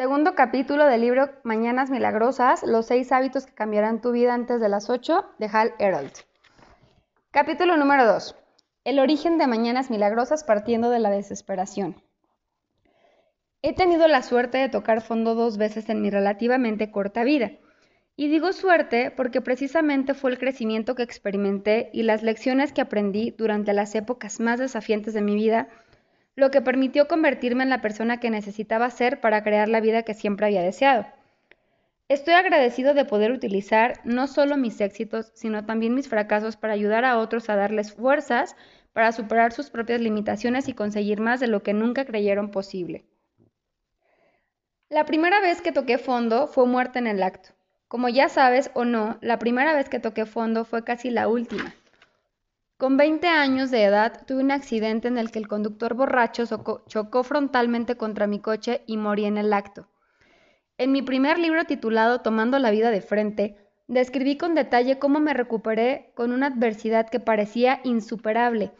Segundo capítulo del libro Mañanas Milagrosas, los seis hábitos que cambiarán tu vida antes de las 8 de Hal Herold. Capítulo número 2. El origen de Mañanas Milagrosas partiendo de la desesperación. He tenido la suerte de tocar fondo dos veces en mi relativamente corta vida. Y digo suerte porque precisamente fue el crecimiento que experimenté y las lecciones que aprendí durante las épocas más desafiantes de mi vida lo que permitió convertirme en la persona que necesitaba ser para crear la vida que siempre había deseado. Estoy agradecido de poder utilizar no solo mis éxitos, sino también mis fracasos para ayudar a otros a darles fuerzas para superar sus propias limitaciones y conseguir más de lo que nunca creyeron posible. La primera vez que toqué fondo fue muerte en el acto. Como ya sabes o no, la primera vez que toqué fondo fue casi la última. Con 20 años de edad tuve un accidente en el que el conductor borracho chocó frontalmente contra mi coche y morí en el acto. En mi primer libro titulado Tomando la vida de frente, describí con detalle cómo me recuperé con una adversidad que parecía insuperable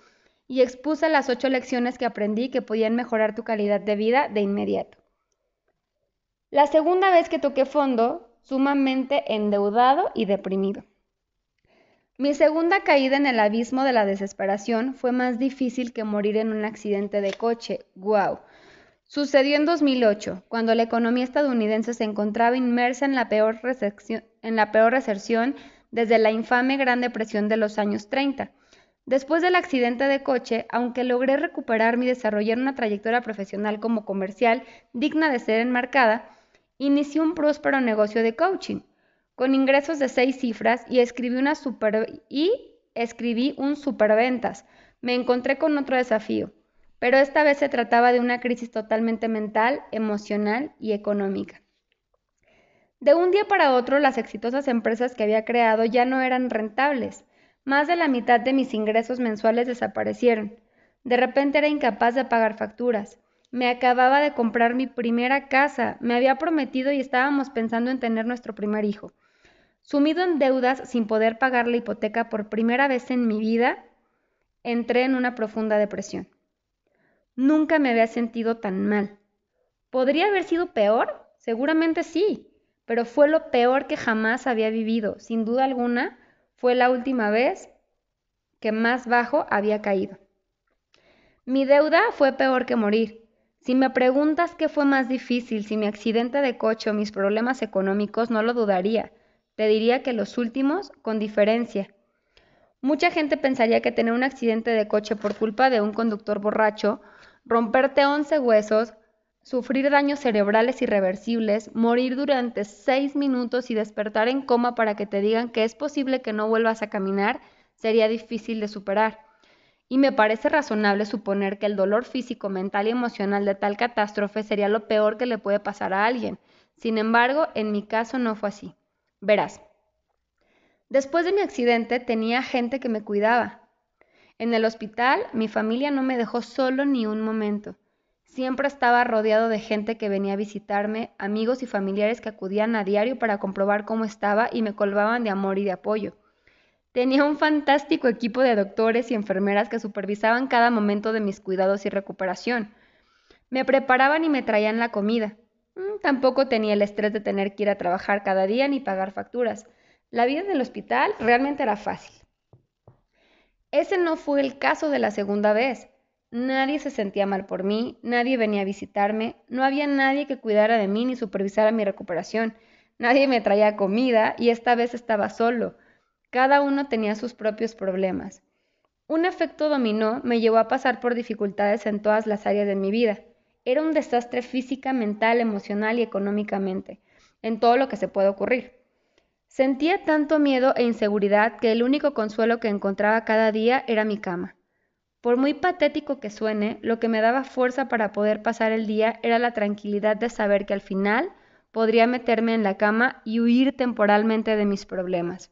y expuse las ocho lecciones que aprendí que podían mejorar tu calidad de vida de inmediato. La segunda vez que toqué fondo, sumamente endeudado y deprimido. Mi segunda caída en el abismo de la desesperación fue más difícil que morir en un accidente de coche. ¡Guau! Sucedió en 2008, cuando la economía estadounidense se encontraba inmersa en la peor, en la peor recesión desde la infame Gran Depresión de los años 30. Después del accidente de coche, aunque logré recuperarme y desarrollar una trayectoria profesional como comercial digna de ser enmarcada, Inicié un próspero negocio de coaching con ingresos de seis cifras y escribí, una super, y escribí un superventas. Me encontré con otro desafío, pero esta vez se trataba de una crisis totalmente mental, emocional y económica. De un día para otro, las exitosas empresas que había creado ya no eran rentables. Más de la mitad de mis ingresos mensuales desaparecieron. De repente era incapaz de pagar facturas. Me acababa de comprar mi primera casa, me había prometido y estábamos pensando en tener nuestro primer hijo. Sumido en deudas sin poder pagar la hipoteca por primera vez en mi vida, entré en una profunda depresión. Nunca me había sentido tan mal. ¿Podría haber sido peor? Seguramente sí, pero fue lo peor que jamás había vivido. Sin duda alguna, fue la última vez que más bajo había caído. Mi deuda fue peor que morir. Si me preguntas qué fue más difícil, si mi accidente de coche o mis problemas económicos, no lo dudaría. Te diría que los últimos, con diferencia. Mucha gente pensaría que tener un accidente de coche por culpa de un conductor borracho, romperte 11 huesos, sufrir daños cerebrales irreversibles, morir durante 6 minutos y despertar en coma para que te digan que es posible que no vuelvas a caminar, sería difícil de superar y me parece razonable suponer que el dolor físico, mental y emocional de tal catástrofe sería lo peor que le puede pasar a alguien. Sin embargo, en mi caso no fue así. Verás, después de mi accidente tenía gente que me cuidaba. En el hospital mi familia no me dejó solo ni un momento. Siempre estaba rodeado de gente que venía a visitarme, amigos y familiares que acudían a diario para comprobar cómo estaba y me colvaban de amor y de apoyo. Tenía un fantástico equipo de doctores y enfermeras que supervisaban cada momento de mis cuidados y recuperación. Me preparaban y me traían la comida. Mm, tampoco tenía el estrés de tener que ir a trabajar cada día ni pagar facturas. La vida en el hospital realmente era fácil. Ese no fue el caso de la segunda vez. Nadie se sentía mal por mí, nadie venía a visitarme, no había nadie que cuidara de mí ni supervisara mi recuperación, nadie me traía comida y esta vez estaba solo. Cada uno tenía sus propios problemas. Un efecto dominó me llevó a pasar por dificultades en todas las áreas de mi vida. Era un desastre física, mental, emocional y económicamente, en todo lo que se puede ocurrir. Sentía tanto miedo e inseguridad que el único consuelo que encontraba cada día era mi cama. Por muy patético que suene, lo que me daba fuerza para poder pasar el día era la tranquilidad de saber que al final podría meterme en la cama y huir temporalmente de mis problemas.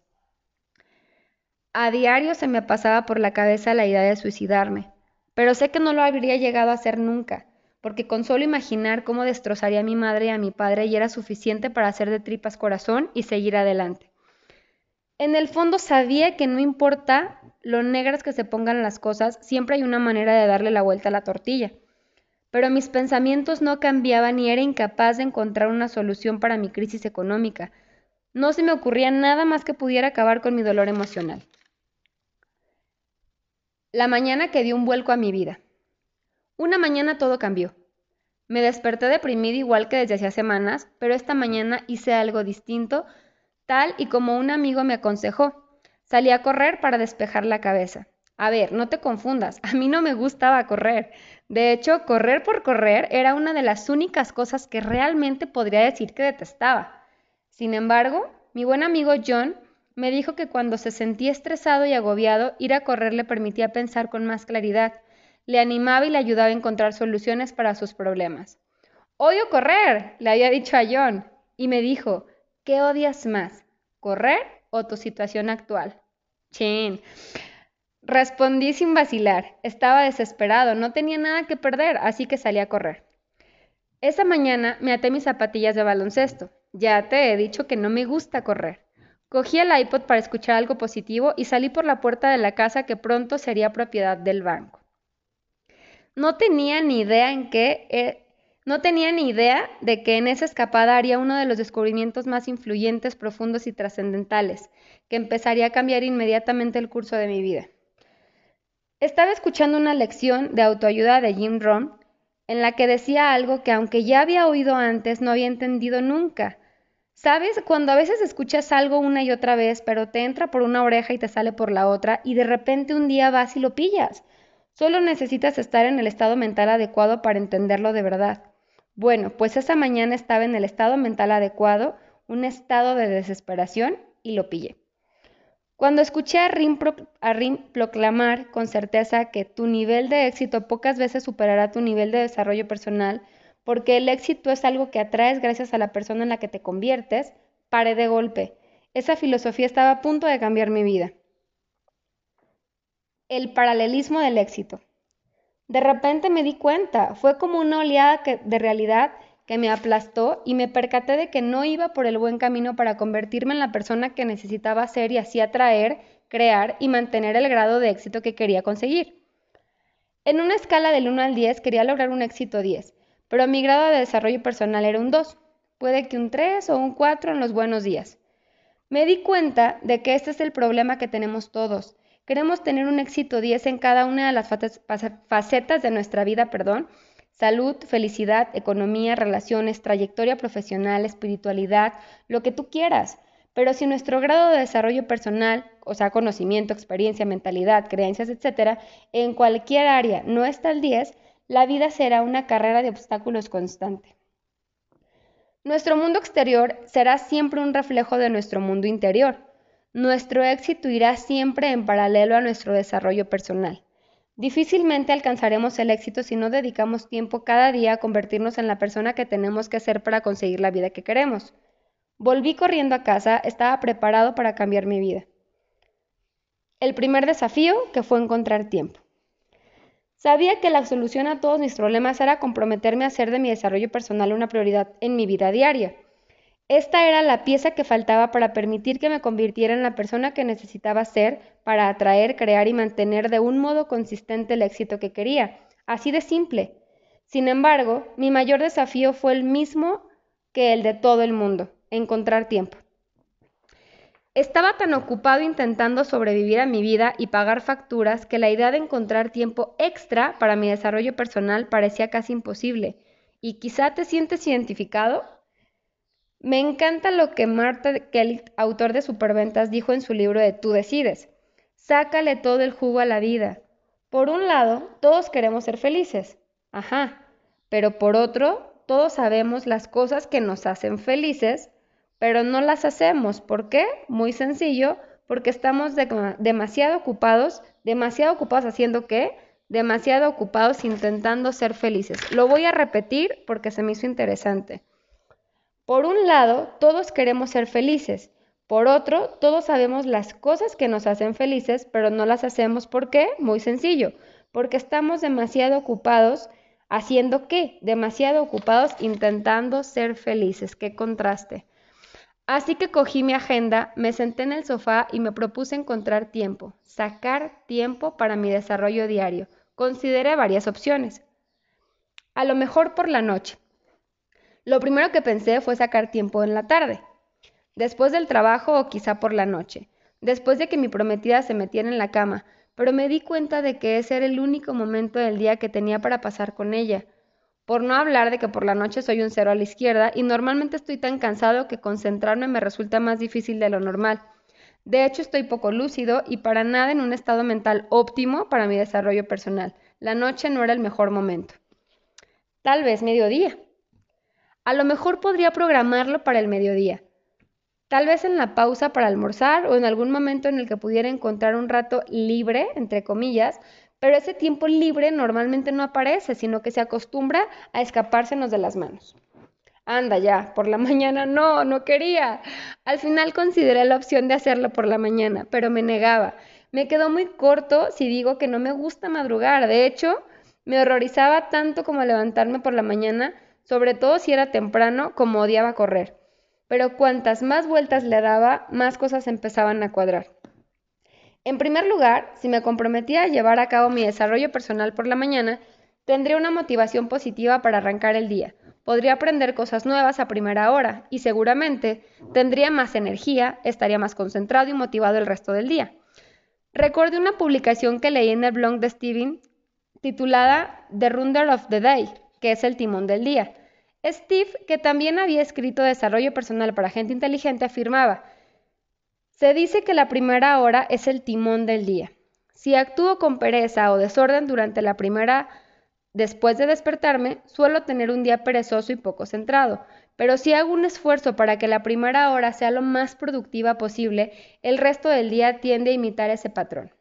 A diario se me pasaba por la cabeza la idea de suicidarme, pero sé que no lo habría llegado a hacer nunca, porque con solo imaginar cómo destrozaría a mi madre y a mi padre ya era suficiente para hacer de tripas corazón y seguir adelante. En el fondo sabía que no importa lo negras que se pongan las cosas, siempre hay una manera de darle la vuelta a la tortilla. Pero mis pensamientos no cambiaban y era incapaz de encontrar una solución para mi crisis económica. No se me ocurría nada más que pudiera acabar con mi dolor emocional. La mañana que dio un vuelco a mi vida. Una mañana todo cambió. Me desperté deprimida igual que desde hacía semanas, pero esta mañana hice algo distinto, tal y como un amigo me aconsejó. Salí a correr para despejar la cabeza. A ver, no te confundas, a mí no me gustaba correr. De hecho, correr por correr era una de las únicas cosas que realmente podría decir que detestaba. Sin embargo, mi buen amigo John me dijo que cuando se sentía estresado y agobiado, ir a correr le permitía pensar con más claridad, le animaba y le ayudaba a encontrar soluciones para sus problemas. Odio correr, le había dicho a John, y me dijo, ¿qué odias más, correr o tu situación actual? Chin. Respondí sin vacilar. Estaba desesperado, no tenía nada que perder, así que salí a correr. Esa mañana me até mis zapatillas de baloncesto. Ya te he dicho que no me gusta correr. Cogí el iPod para escuchar algo positivo y salí por la puerta de la casa que pronto sería propiedad del banco. No tenía ni idea en eh, no tenía ni idea de que en esa escapada haría uno de los descubrimientos más influyentes, profundos y trascendentales, que empezaría a cambiar inmediatamente el curso de mi vida. Estaba escuchando una lección de autoayuda de Jim Rohn en la que decía algo que aunque ya había oído antes, no había entendido nunca. ¿Sabes? Cuando a veces escuchas algo una y otra vez, pero te entra por una oreja y te sale por la otra, y de repente un día vas y lo pillas. Solo necesitas estar en el estado mental adecuado para entenderlo de verdad. Bueno, pues esa mañana estaba en el estado mental adecuado, un estado de desesperación, y lo pillé. Cuando escuché a Rim, proclamar con certeza que tu nivel de éxito pocas veces superará tu nivel de desarrollo personal, porque el éxito es algo que atraes gracias a la persona en la que te conviertes, paré de golpe. Esa filosofía estaba a punto de cambiar mi vida. El paralelismo del éxito. De repente me di cuenta, fue como una oleada de realidad que me aplastó y me percaté de que no iba por el buen camino para convertirme en la persona que necesitaba ser y así atraer, crear y mantener el grado de éxito que quería conseguir. En una escala del 1 al 10 quería lograr un éxito 10, pero mi grado de desarrollo personal era un 2, puede que un 3 o un 4 en los buenos días. Me di cuenta de que este es el problema que tenemos todos, Queremos tener un éxito 10 en cada una de las facetas de nuestra vida, perdón. Salud, felicidad, economía, relaciones, trayectoria profesional, espiritualidad, lo que tú quieras. Pero si nuestro grado de desarrollo personal, o sea, conocimiento, experiencia, mentalidad, creencias, etcétera, en cualquier área no está al 10, la vida será una carrera de obstáculos constante. Nuestro mundo exterior será siempre un reflejo de nuestro mundo interior. Nuestro éxito irá siempre en paralelo a nuestro desarrollo personal. Difícilmente alcanzaremos el éxito si no dedicamos tiempo cada día a convertirnos en la persona que tenemos que ser para conseguir la vida que queremos. Volví corriendo a casa, estaba preparado para cambiar mi vida. El primer desafío que fue encontrar tiempo. Sabía que la solución a todos mis problemas era comprometerme a hacer de mi desarrollo personal una prioridad en mi vida diaria. Esta era la pieza que faltaba para permitir que me convirtiera en la persona que necesitaba ser para atraer, crear y mantener de un modo consistente el éxito que quería. Así de simple. Sin embargo, mi mayor desafío fue el mismo que el de todo el mundo, encontrar tiempo. Estaba tan ocupado intentando sobrevivir a mi vida y pagar facturas que la idea de encontrar tiempo extra para mi desarrollo personal parecía casi imposible. ¿Y quizá te sientes identificado? Me encanta lo que Marta Kelly, autor de Superventas, dijo en su libro de Tú decides. Sácale todo el jugo a la vida. Por un lado, todos queremos ser felices. Ajá. Pero por otro, todos sabemos las cosas que nos hacen felices, pero no las hacemos. ¿Por qué? Muy sencillo, porque estamos demasiado ocupados, demasiado ocupados haciendo qué? Demasiado ocupados intentando ser felices. Lo voy a repetir porque se me hizo interesante. Por un lado, todos queremos ser felices. Por otro, todos sabemos las cosas que nos hacen felices, pero no las hacemos. ¿Por qué? Muy sencillo, porque estamos demasiado ocupados haciendo qué? Demasiado ocupados intentando ser felices. Qué contraste. Así que cogí mi agenda, me senté en el sofá y me propuse encontrar tiempo, sacar tiempo para mi desarrollo diario. Consideré varias opciones. A lo mejor por la noche. Lo primero que pensé fue sacar tiempo en la tarde, después del trabajo o quizá por la noche, después de que mi prometida se metiera en la cama, pero me di cuenta de que ese era el único momento del día que tenía para pasar con ella. Por no hablar de que por la noche soy un cero a la izquierda y normalmente estoy tan cansado que concentrarme me resulta más difícil de lo normal. De hecho, estoy poco lúcido y para nada en un estado mental óptimo para mi desarrollo personal. La noche no era el mejor momento. Tal vez mediodía. A lo mejor podría programarlo para el mediodía. Tal vez en la pausa para almorzar o en algún momento en el que pudiera encontrar un rato libre, entre comillas, pero ese tiempo libre normalmente no aparece, sino que se acostumbra a escapársenos de las manos. Anda ya, por la mañana no, no quería. Al final consideré la opción de hacerlo por la mañana, pero me negaba. Me quedó muy corto si digo que no me gusta madrugar. De hecho, me horrorizaba tanto como levantarme por la mañana, sobre todo si era temprano, como odiaba correr. Pero cuantas más vueltas le daba, más cosas empezaban a cuadrar. En primer lugar, si me comprometía a llevar a cabo mi desarrollo personal por la mañana, tendría una motivación positiva para arrancar el día. Podría aprender cosas nuevas a primera hora y seguramente tendría más energía, estaría más concentrado y motivado el resto del día. Recordé una publicación que leí en el blog de Steven titulada The Runder of the Day, que es el timón del día. Steve, que también había escrito desarrollo personal para gente inteligente, afirmaba, se dice que la primera hora es el timón del día. Si actúo con pereza o desorden durante la primera después de despertarme, suelo tener un día perezoso y poco centrado, pero si hago un esfuerzo para que la primera hora sea lo más productiva posible, el resto del día tiende a imitar ese patrón.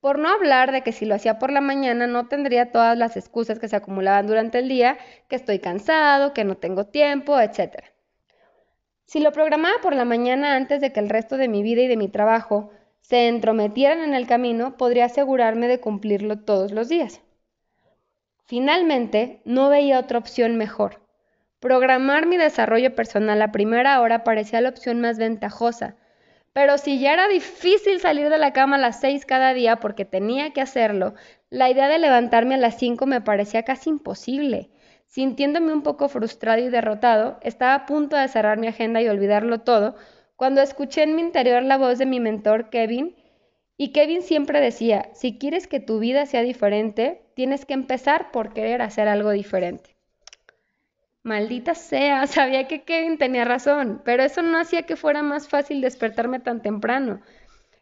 Por no hablar de que si lo hacía por la mañana no tendría todas las excusas que se acumulaban durante el día, que estoy cansado, que no tengo tiempo, etc. Si lo programaba por la mañana antes de que el resto de mi vida y de mi trabajo se entrometieran en el camino, podría asegurarme de cumplirlo todos los días. Finalmente, no veía otra opción mejor. Programar mi desarrollo personal a primera hora parecía la opción más ventajosa, pero si ya era difícil salir de la cama a las seis cada día porque tenía que hacerlo, la idea de levantarme a las cinco me parecía casi imposible. Sintiéndome un poco frustrado y derrotado, estaba a punto de cerrar mi agenda y olvidarlo todo, cuando escuché en mi interior la voz de mi mentor Kevin, y Kevin siempre decía, si quieres que tu vida sea diferente, tienes que empezar por querer hacer algo diferente. Maldita sea, sabía que Kevin tenía razón, pero eso no hacía que fuera más fácil despertarme tan temprano.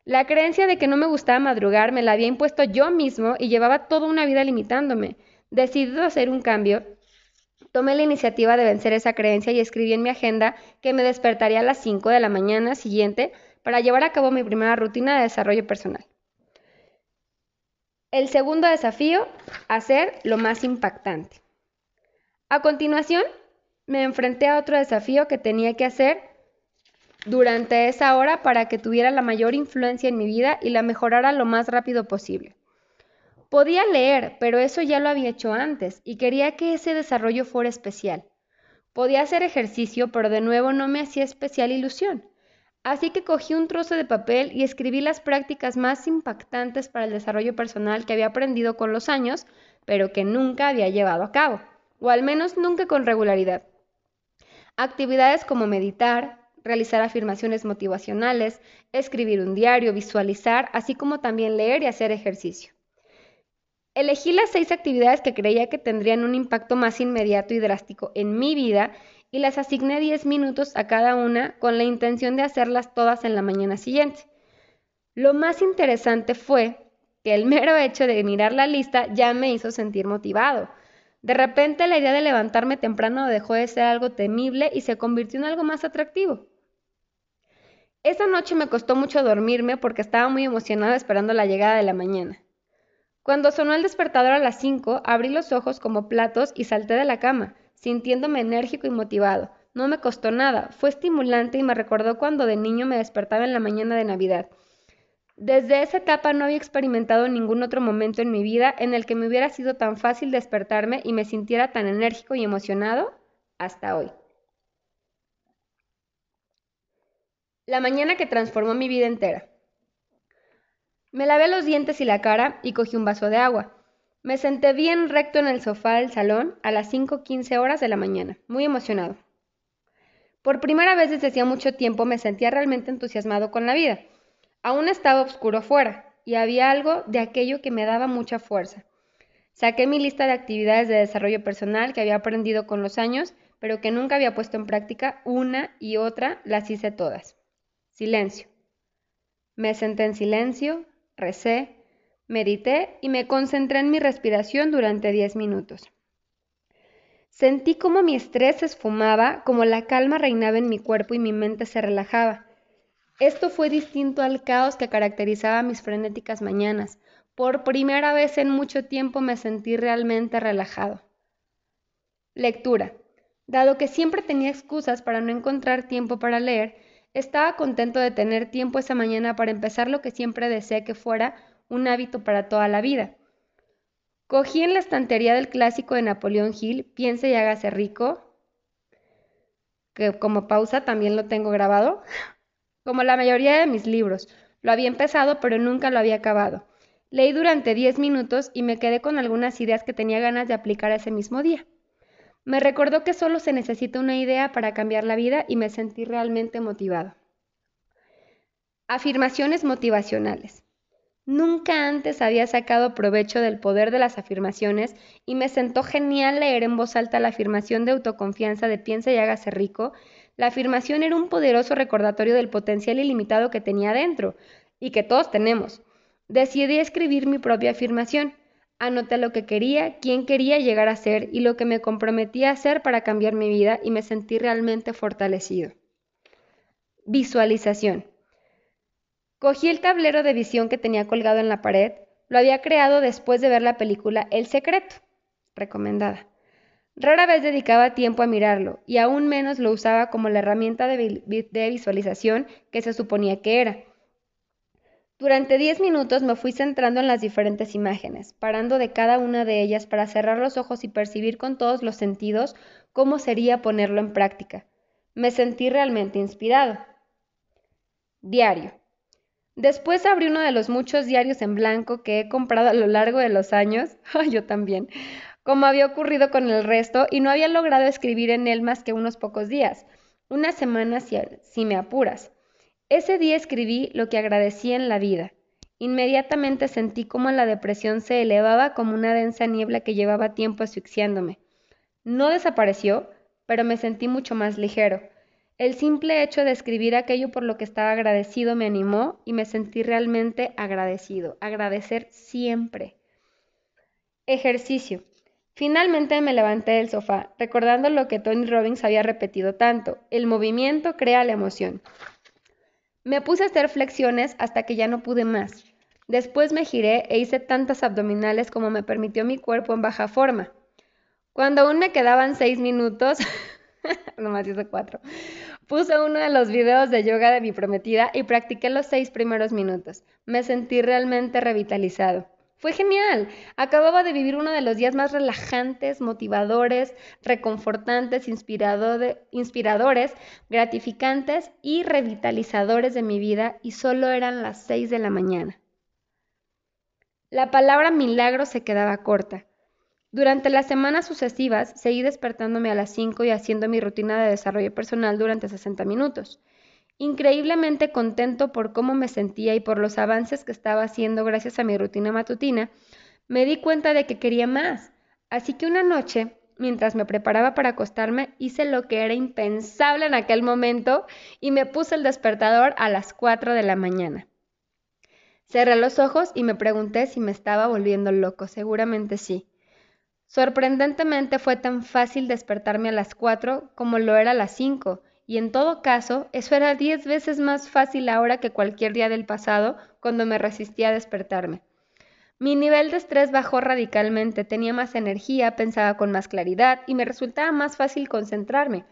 La creencia de que no me gustaba madrugar me la había impuesto yo mismo y llevaba toda una vida limitándome. Decidido hacer un cambio, Tomé la iniciativa de vencer esa creencia y escribí en mi agenda que me despertaría a las 5 de la mañana siguiente para llevar a cabo mi primera rutina de desarrollo personal. El segundo desafío, hacer lo más impactante. A continuación, me enfrenté a otro desafío que tenía que hacer durante esa hora para que tuviera la mayor influencia en mi vida y la mejorara lo más rápido posible. Podía leer, pero eso ya lo había hecho antes y quería que ese desarrollo fuera especial. Podía hacer ejercicio, pero de nuevo no me hacía especial ilusión. Así que cogí un trozo de papel y escribí las prácticas más impactantes para el desarrollo personal que había aprendido con los años, pero que nunca había llevado a cabo, o al menos nunca con regularidad. Actividades como meditar, realizar afirmaciones motivacionales, escribir un diario, visualizar, así como también leer y hacer ejercicio. Elegí las seis actividades que creía que tendrían un impacto más inmediato y drástico en mi vida y las asigné 10 minutos a cada una con la intención de hacerlas todas en la mañana siguiente. Lo más interesante fue que el mero hecho de mirar la lista ya me hizo sentir motivado. De repente la idea de levantarme temprano dejó de ser algo temible y se convirtió en algo más atractivo. Esa noche me costó mucho dormirme porque estaba muy emocionada esperando la llegada de la mañana. Cuando sonó el despertador a las 5, abrí los ojos como platos y salté de la cama, sintiéndome enérgico y motivado. No me costó nada, fue estimulante y me recordó cuando de niño me despertaba en la mañana de Navidad. Desde esa etapa no había experimentado ningún otro momento en mi vida en el que me hubiera sido tan fácil despertarme y me sintiera tan enérgico y emocionado hasta hoy. La mañana que transformó mi vida entera. Me lavé los dientes y la cara y cogí un vaso de agua. Me senté bien recto en el sofá del salón a las 5.15 horas de la mañana, muy emocionado. Por primera vez desde hacía mucho tiempo me sentía realmente entusiasmado con la vida. Aún estaba oscuro fuera, y había algo de aquello que me daba mucha fuerza. Saqué mi lista de actividades de desarrollo personal que había aprendido con los años, pero que nunca había puesto en práctica, una y otra las hice todas. Silencio. Me senté en silencio, recé, medité y me concentré en mi respiración durante 10 minutos. Sentí como mi estrés se esfumaba, como la calma reinaba en mi cuerpo y mi mente se relajaba. Esto fue distinto al caos que caracterizaba mis frenéticas mañanas. Por primera vez en mucho tiempo me sentí realmente relajado. Lectura. Dado que siempre tenía excusas para no encontrar tiempo para leer, estaba contento de tener tiempo esa mañana para empezar lo que siempre deseé que fuera un hábito para toda la vida. Cogí en la estantería del clásico de Napoleón Hill, Piense y hágase rico, que como pausa también lo tengo grabado, como la mayoría de mis libros. Lo había empezado, pero nunca lo había acabado. Leí durante 10 minutos y me quedé con algunas ideas que tenía ganas de aplicar ese mismo día. Me recordó que solo se necesita una idea para cambiar la vida y me sentí realmente motivado. Afirmaciones motivacionales. Nunca antes había sacado provecho del poder de las afirmaciones y me sentó genial leer en voz alta la afirmación de autoconfianza de piensa y hágase rico. La afirmación era un poderoso recordatorio del potencial ilimitado que tenía dentro y que todos tenemos. Decidí escribir mi propia afirmación. Anoté lo que quería, quién quería llegar a ser y lo que me comprometí a hacer para cambiar mi vida y me sentí realmente fortalecido. Visualización. Cogí el tablero de visión que tenía colgado en la pared, lo había creado después de ver la película El Secreto, recomendada. Rara vez dedicaba tiempo a mirarlo y aún menos lo usaba como la herramienta de, visualización que se suponía que era. Durante diez minutos me fui centrando en las diferentes imágenes, parando de cada una de ellas para cerrar los ojos y percibir con todos los sentidos cómo sería ponerlo en práctica. Me sentí realmente inspirado. Diario. Después abrí uno de los muchos diarios en blanco que he comprado a lo largo de los años, yo también, como había ocurrido con el resto, y no había logrado escribir en él más que unos pocos días, una semana si, si me apuras. Ese día escribí lo que agradecía en la vida. Inmediatamente sentí como la depresión se elevaba como una densa niebla que llevaba tiempo asfixiándome. No desapareció, pero me sentí mucho más ligero. El simple hecho de escribir aquello por lo que estaba agradecido me animó y me sentí realmente agradecido. Agradecer siempre. Ejercicio. Finalmente me levanté del sofá, recordando lo que Tony Robbins había repetido tanto. El movimiento crea la emoción. Me puse a hacer flexiones hasta que ya no pude más. Después me giré e hice tantas abdominales como me permitió mi cuerpo en baja forma. Cuando aún me quedaban seis minutos, nomás hice cuatro, puse uno de los videos de yoga de mi prometida y practiqué los seis primeros minutos. Me sentí realmente revitalizado. Fue genial. Acababa de vivir uno de los días más relajantes, motivadores, reconfortantes, inspiradores, gratificantes y revitalizadores de mi vida y solo eran las seis de la mañana. La palabra milagro se quedaba corta. Durante las semanas sucesivas seguí despertándome a las 5 y haciendo mi rutina de desarrollo personal durante 60 minutos increíblemente contento por cómo me sentía y por los avances que estaba haciendo gracias a mi rutina matutina, me di cuenta de que quería más. Así que una noche, mientras me preparaba para acostarme, hice lo que era impensable en aquel momento y me puse el despertador a las 4 de la mañana. Cerré los ojos y me pregunté si me estaba volviendo loco. Seguramente sí. Sorprendentemente fue tan fácil despertarme a las 4 como lo era a las 5 y en todo caso, eso era diez veces más fácil ahora que cualquier día del pasado, cuando me resistía a despertarme. Mi nivel de estrés bajó radicalmente, tenía más energía, pensaba con más claridad y me resultaba más fácil concentrarme.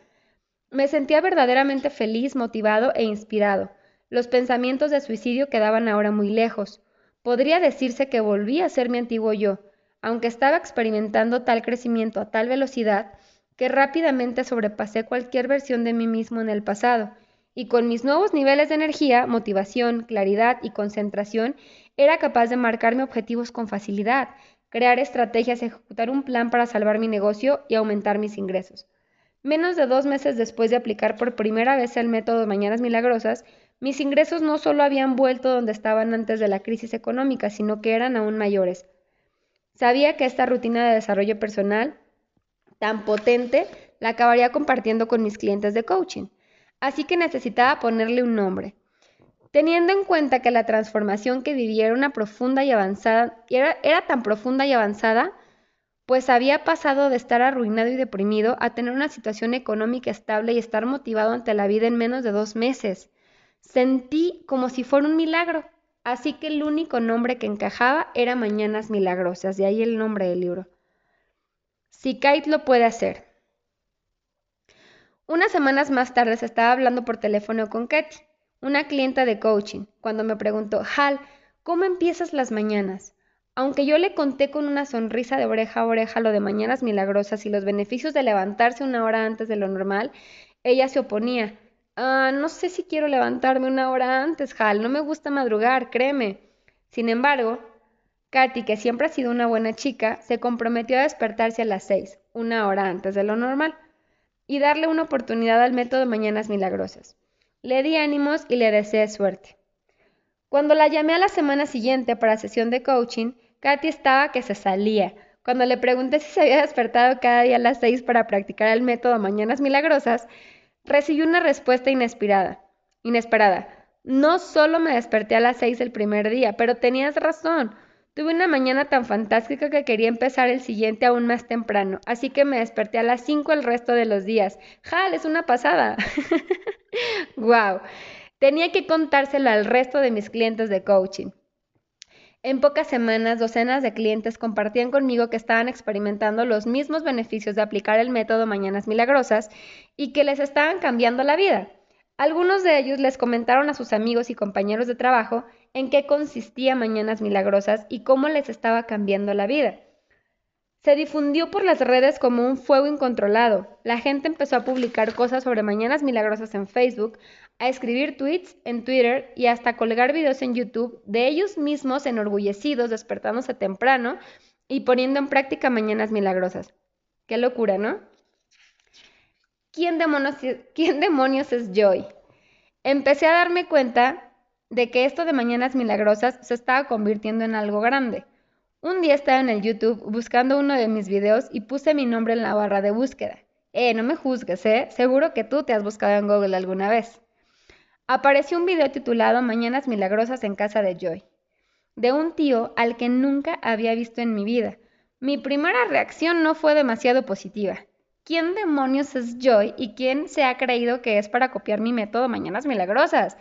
Me sentía verdaderamente feliz, motivado e inspirado. Los pensamientos de suicidio quedaban ahora muy lejos. Podría decirse que volví a ser mi antiguo yo. Aunque estaba experimentando tal crecimiento a tal velocidad, que rápidamente sobrepasé cualquier versión de mí mismo en el pasado, y con mis nuevos niveles de energía, motivación, claridad y concentración, era capaz de marcarme objetivos con facilidad, crear estrategias, ejecutar un plan para salvar mi negocio y aumentar mis ingresos. Menos de dos meses después de aplicar por primera vez el método Mañanas Milagrosas, mis ingresos no solo habían vuelto donde estaban antes de la crisis económica, sino que eran aún mayores. Sabía que esta rutina de desarrollo personal tan potente la acabaría compartiendo con mis clientes de coaching así que necesitaba ponerle un nombre. Teniendo en cuenta que la transformación que vivía era una profunda y avanzada, era, era tan profunda y avanzada, pues había pasado de estar arruinado y deprimido a tener una situación económica estable y estar motivado ante la vida en menos de dos meses. Sentí como si fuera un milagro, así que el único nombre que encajaba era Mañanas Milagrosas, de ahí el nombre del libro. Si Kate lo puede hacer, unas semanas más tarde estaba hablando por teléfono con Katy, una clienta de coaching, cuando me preguntó, Hal, ¿cómo empiezas las mañanas? Aunque yo le conté con una sonrisa de oreja a oreja lo de mañanas milagrosas y los beneficios de levantarse una hora antes de lo normal, ella se oponía. Ah, no sé si quiero levantarme una hora antes, Hal, no me gusta madrugar, créeme. Sin embargo, Katy, que siempre ha sido una buena chica, se comprometió a despertarse a las seis, una hora antes de lo normal y darle una oportunidad al método Mañanas Milagrosas. Le di ánimos y le deseé suerte. Cuando la llamé a la semana siguiente para sesión de coaching, Katy estaba que se salía. Cuando le pregunté si se había despertado cada día a las seis para practicar el método Mañanas Milagrosas, recibió una respuesta inesperada. Inesperada. No solo me desperté a las seis el primer día, pero tenías razón. Tuve una mañana tan fantástica que quería empezar el siguiente aún más temprano, así que me desperté a las 5 el resto de los días. ¡Jal! Es una pasada. ¡Wow! Tenía que contárselo al resto de mis clientes de coaching. En pocas semanas, docenas de clientes compartían conmigo que estaban experimentando los mismos beneficios de aplicar el método Mañanas Milagrosas y que les estaban cambiando la vida. Algunos de ellos les comentaron a sus amigos y compañeros de trabajo en qué consistía Mañanas Milagrosas y cómo les estaba cambiando la vida. Se difundió por las redes como un fuego incontrolado. La gente empezó a publicar cosas sobre Mañanas Milagrosas en Facebook, a escribir tweets en Twitter y hasta colgar videos en YouTube de ellos mismos enorgullecidos despertándose temprano y poniendo en práctica Mañanas Milagrosas. Qué locura, ¿no? ¿Quién demonios, ¿quién demonios es Joy? Empecé a darme cuenta de que esto de Mañanas Milagrosas se estaba convirtiendo en algo grande. Un día estaba en el YouTube buscando uno de mis videos y puse mi nombre en la barra de búsqueda. Eh, no me juzgues, ¿eh? Seguro que tú te has buscado en Google alguna vez. Apareció un video titulado Mañanas Milagrosas en casa de Joy, de un tío al que nunca había visto en mi vida. Mi primera reacción no fue demasiado positiva. ¿Quién demonios es Joy y quién se ha creído que es para copiar mi método Mañanas Milagrosas?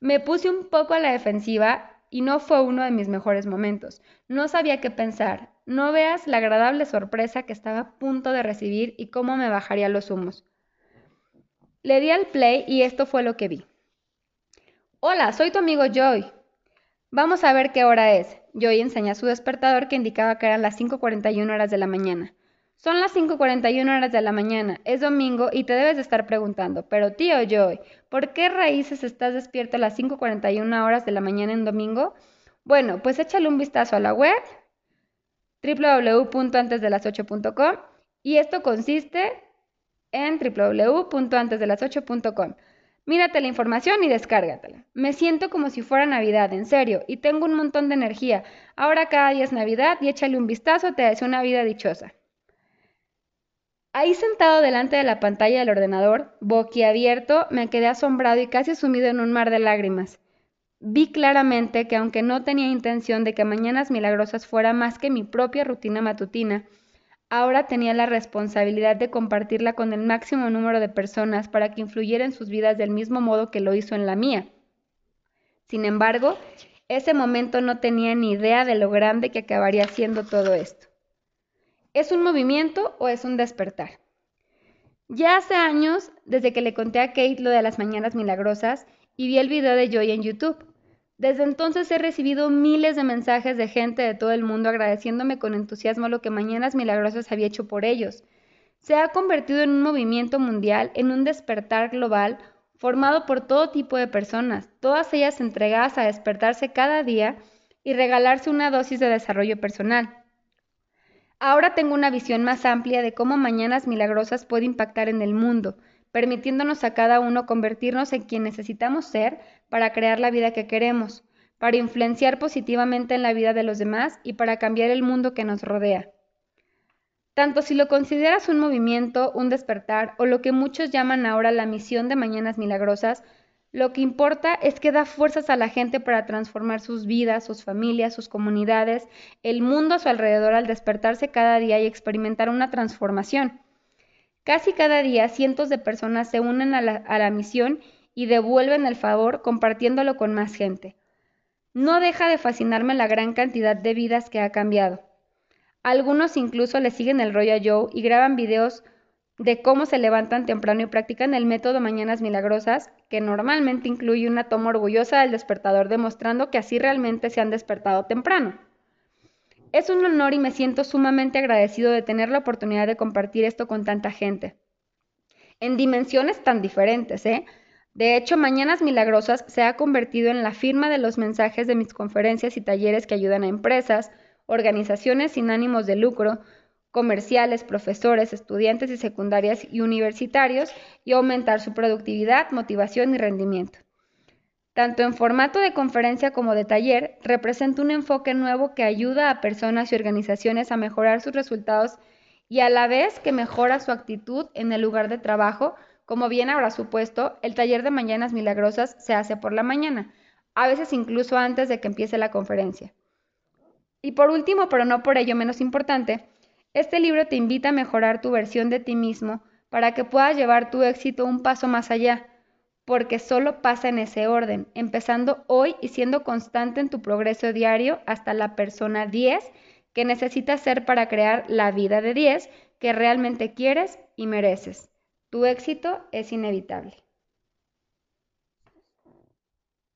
Me puse un poco a la defensiva y no fue uno de mis mejores momentos. No sabía qué pensar. No veas la agradable sorpresa que estaba a punto de recibir y cómo me bajaría los humos. Le di al play y esto fue lo que vi. Hola, soy tu amigo Joy. Vamos a ver qué hora es. Joy enseña su despertador que indicaba que eran las 5.41 horas de la mañana. Son las 5.41 horas de la mañana, es domingo y te debes de estar preguntando, pero tío Joy, ¿por qué raíces estás despierto a las 5.41 horas de la mañana en domingo? Bueno, pues échale un vistazo a la web www.antesdelas8.com y esto consiste en www.antesdelas8.com. Mírate la información y descárgatela. Me siento como si fuera Navidad, en serio, y tengo un montón de energía. Ahora cada día es Navidad y échale un vistazo, te deseo una vida dichosa. Ahí sentado delante de la pantalla del ordenador, boquiabierto, me quedé asombrado y casi sumido en un mar de lágrimas. Vi claramente que aunque no tenía intención de que Mañanas Milagrosas fuera más que mi propia rutina matutina, ahora tenía la responsabilidad de compartirla con el máximo número de personas para que influyera en sus vidas del mismo modo que lo hizo en la mía. Sin embargo, ese momento no tenía ni idea de lo grande que acabaría siendo todo esto. ¿Es un movimiento o es un despertar? Ya hace años, desde que le conté a Kate lo de las mañanas milagrosas y vi el video de Joy en YouTube. Desde entonces he recibido miles de mensajes de gente de todo el mundo agradeciéndome con entusiasmo lo que Mañanas Milagrosas había hecho por ellos. Se ha convertido en un movimiento mundial, en un despertar global, formado por todo tipo de personas, todas ellas entregadas a despertarse cada día y regalarse una dosis de desarrollo personal. Ahora tengo una visión más amplia de cómo Mañanas Milagrosas puede impactar en el mundo, permitiéndonos a cada uno convertirnos en quien necesitamos ser para crear la vida que queremos, para influenciar positivamente en la vida de los demás y para cambiar el mundo que nos rodea. Tanto si lo consideras un movimiento, un despertar o lo que muchos llaman ahora la misión de Mañanas Milagrosas, lo que importa es que da fuerzas a la gente para transformar sus vidas, sus familias, sus comunidades, el mundo a su alrededor al despertarse cada día y experimentar una transformación. Casi cada día cientos de personas se unen a la, misión y devuelven el favor compartiéndolo con más gente. No deja de fascinarme la gran cantidad de vidas que ha cambiado. Algunos incluso le siguen el rollo a Joe y graban videos de cómo se levantan temprano y practican el método Mañanas Milagrosas, que normalmente incluye una toma orgullosa del despertador demostrando que así realmente se han despertado temprano. Es un honor y me siento sumamente agradecido de tener la oportunidad de compartir esto con tanta gente. En dimensiones tan diferentes, ¿eh? De hecho, Mañanas Milagrosas se ha convertido en la firma de los mensajes de mis conferencias y talleres que ayudan a empresas, organizaciones sin ánimos de lucro, comerciales, profesores, estudiantes y secundarias y universitarios y aumentar su productividad, motivación y rendimiento. Tanto en formato de conferencia como de taller, representa un enfoque nuevo que ayuda a personas y organizaciones a mejorar sus resultados y a la vez que mejora su actitud en el lugar de trabajo, como bien habrá supuesto, el taller de Mañanas Milagrosas se hace por la mañana, a veces incluso antes de que empiece la conferencia. Y por último, pero no por ello menos importante, este libro te invita a mejorar tu versión de ti mismo para que puedas llevar tu éxito un paso más allá, porque solo pasa en ese orden, empezando hoy y siendo constante en tu progreso diario hasta la persona 10 que necesitas ser para crear la vida de 10 que realmente quieres y mereces. Tu éxito es inevitable.